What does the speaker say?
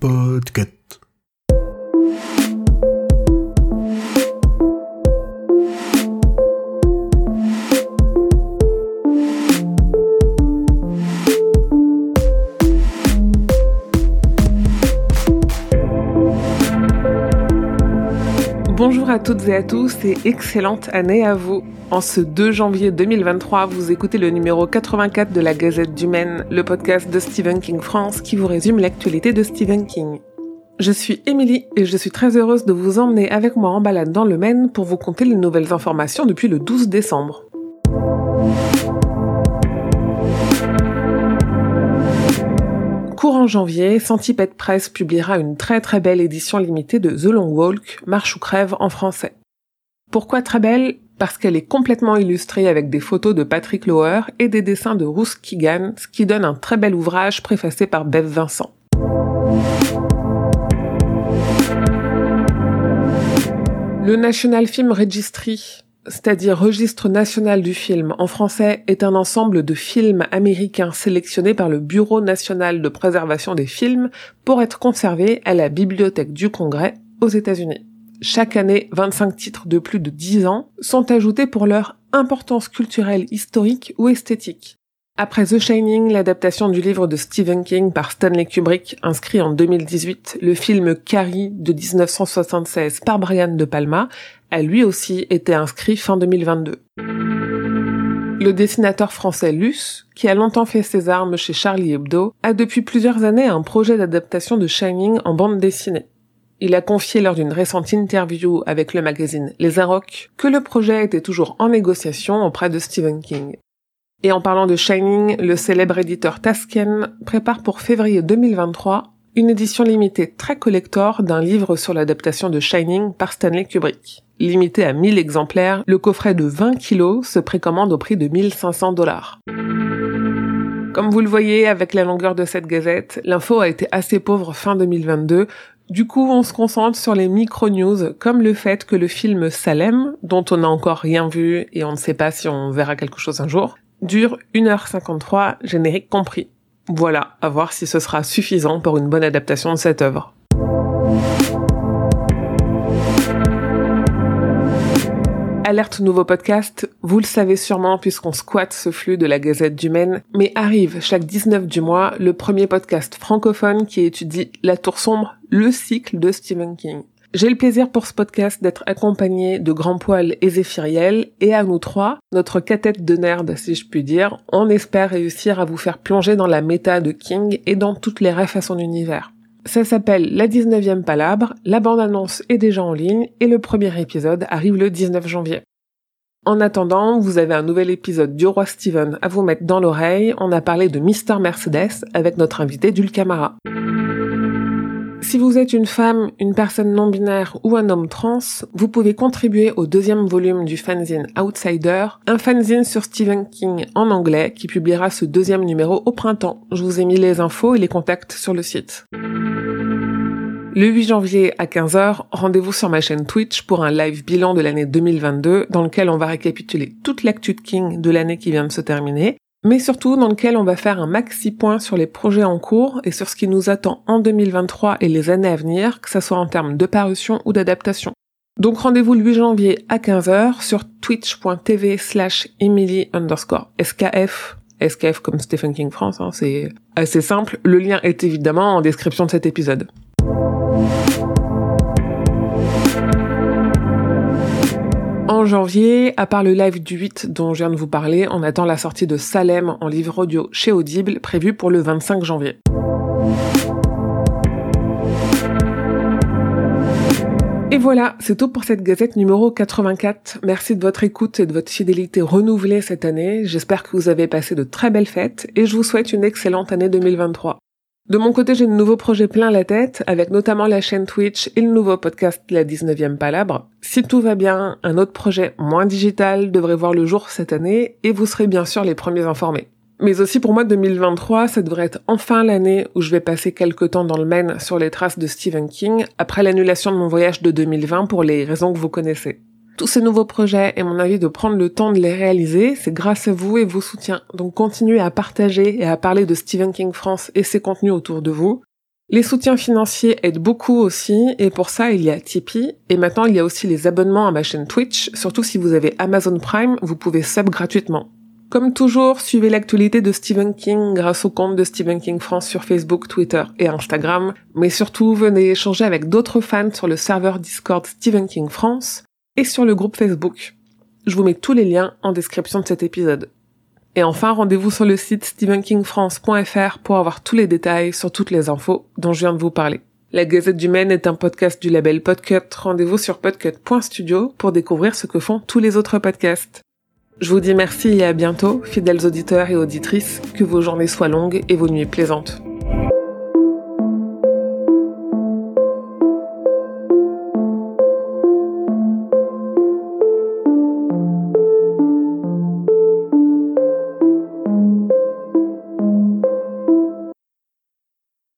Podcast. À toutes et à tous et excellente année à vous. En ce 2 janvier 2023, vous écoutez le numéro 84 de la Gazette du Maine, le podcast de Stephen King France qui vous résume l'actualité de Stephen King. Je suis Émilie et je suis très heureuse de vous emmener avec moi en balade dans le Maine pour vous conter les nouvelles informations depuis le 12 décembre. Courant janvier, Centipede Press publiera une très très belle édition limitée de The Long Walk, Marche ou crève en français. Pourquoi très belle? Parce qu'elle est complètement illustrée avec des photos de Patrick Lower et des dessins de Ruth Keegan, ce qui donne un très bel ouvrage préfacé par Bev Vincent. Le National Film Registry c'est-à-dire Registre national du film en français, est un ensemble de films américains sélectionnés par le Bureau national de préservation des films pour être conservés à la Bibliothèque du Congrès aux États-Unis. Chaque année, 25 titres de plus de 10 ans sont ajoutés pour leur importance culturelle, historique ou esthétique. Après The Shining, l'adaptation du livre de Stephen King par Stanley Kubrick, inscrit en 2018, le film Carrie de 1976 par Brian De Palma a lui aussi été inscrit fin 2022. Le dessinateur français Luce, qui a longtemps fait ses armes chez Charlie Hebdo, a depuis plusieurs années un projet d'adaptation de Shining en bande dessinée. Il a confié lors d'une récente interview avec le magazine Les Arocs que le projet était toujours en négociation auprès de Stephen King. Et en parlant de Shining, le célèbre éditeur Tasken prépare pour février 2023 une édition limitée très collector d'un livre sur l'adaptation de Shining par Stanley Kubrick. Limité à 1000 exemplaires, le coffret de 20 kilos se précommande au prix de 1500 dollars. Comme vous le voyez avec la longueur de cette gazette, l'info a été assez pauvre fin 2022, du coup, on se concentre sur les micro-news, comme le fait que le film Salem, dont on n'a encore rien vu et on ne sait pas si on verra quelque chose un jour, dure 1h53, générique compris. Voilà, à voir si ce sera suffisant pour une bonne adaptation de cette œuvre. Alerte nouveau podcast, vous le savez sûrement puisqu'on squatte ce flux de la Gazette du Maine, mais arrive chaque 19 du mois le premier podcast francophone qui étudie La Tour Sombre, le cycle de Stephen King. J'ai le plaisir pour ce podcast d'être accompagné de Grand Poil et Zéphiriel, et à nous trois, notre catette de nerd si je puis dire, on espère réussir à vous faire plonger dans la méta de King et dans toutes les rêves à son univers. Ça s'appelle La 19e Palabre, la bande-annonce est déjà en ligne et le premier épisode arrive le 19 janvier. En attendant, vous avez un nouvel épisode du Roi Steven à vous mettre dans l'oreille. On a parlé de Mister Mercedes avec notre invité Dulcamara. Si vous êtes une femme, une personne non binaire ou un homme trans, vous pouvez contribuer au deuxième volume du fanzine Outsider, un fanzine sur Stephen King en anglais qui publiera ce deuxième numéro au printemps. Je vous ai mis les infos et les contacts sur le site. Le 8 janvier à 15h, rendez-vous sur ma chaîne Twitch pour un live bilan de l'année 2022 dans lequel on va récapituler toute l'actu de King de l'année qui vient de se terminer mais surtout dans lequel on va faire un maxi point sur les projets en cours et sur ce qui nous attend en 2023 et les années à venir, que ce soit en termes de parution ou d'adaptation. Donc rendez-vous le 8 janvier à 15h sur twitch.tv slash Emily underscore SKF, SKF comme Stephen King France, hein, c'est assez simple. Le lien est évidemment en description de cet épisode. En janvier, à part le live du 8 dont je viens de vous parler, on attend la sortie de Salem en livre audio chez Audible, prévue pour le 25 janvier. Et voilà, c'est tout pour cette gazette numéro 84. Merci de votre écoute et de votre fidélité renouvelée cette année. J'espère que vous avez passé de très belles fêtes et je vous souhaite une excellente année 2023. De mon côté, j'ai de nouveaux projets plein la tête, avec notamment la chaîne Twitch et le nouveau podcast La 19e Palabre. Si tout va bien, un autre projet moins digital devrait voir le jour cette année, et vous serez bien sûr les premiers informés. Mais aussi pour moi 2023, ça devrait être enfin l'année où je vais passer quelques temps dans le Maine sur les traces de Stephen King, après l'annulation de mon voyage de 2020 pour les raisons que vous connaissez. Tous ces nouveaux projets et mon avis de prendre le temps de les réaliser, c'est grâce à vous et vos soutiens. Donc continuez à partager et à parler de Stephen King France et ses contenus autour de vous. Les soutiens financiers aident beaucoup aussi, et pour ça, il y a Tipeee, et maintenant il y a aussi les abonnements à ma chaîne Twitch, surtout si vous avez Amazon Prime, vous pouvez sub gratuitement. Comme toujours, suivez l'actualité de Stephen King grâce au compte de Stephen King France sur Facebook, Twitter et Instagram, mais surtout venez échanger avec d'autres fans sur le serveur Discord Stephen King France et sur le groupe Facebook. Je vous mets tous les liens en description de cet épisode. Et enfin, rendez-vous sur le site stephenkingfrance.fr pour avoir tous les détails sur toutes les infos dont je viens de vous parler. La Gazette du Maine est un podcast du label Podcut. Rendez-vous sur podcut.studio pour découvrir ce que font tous les autres podcasts. Je vous dis merci et à bientôt, fidèles auditeurs et auditrices, que vos journées soient longues et vos nuits plaisantes.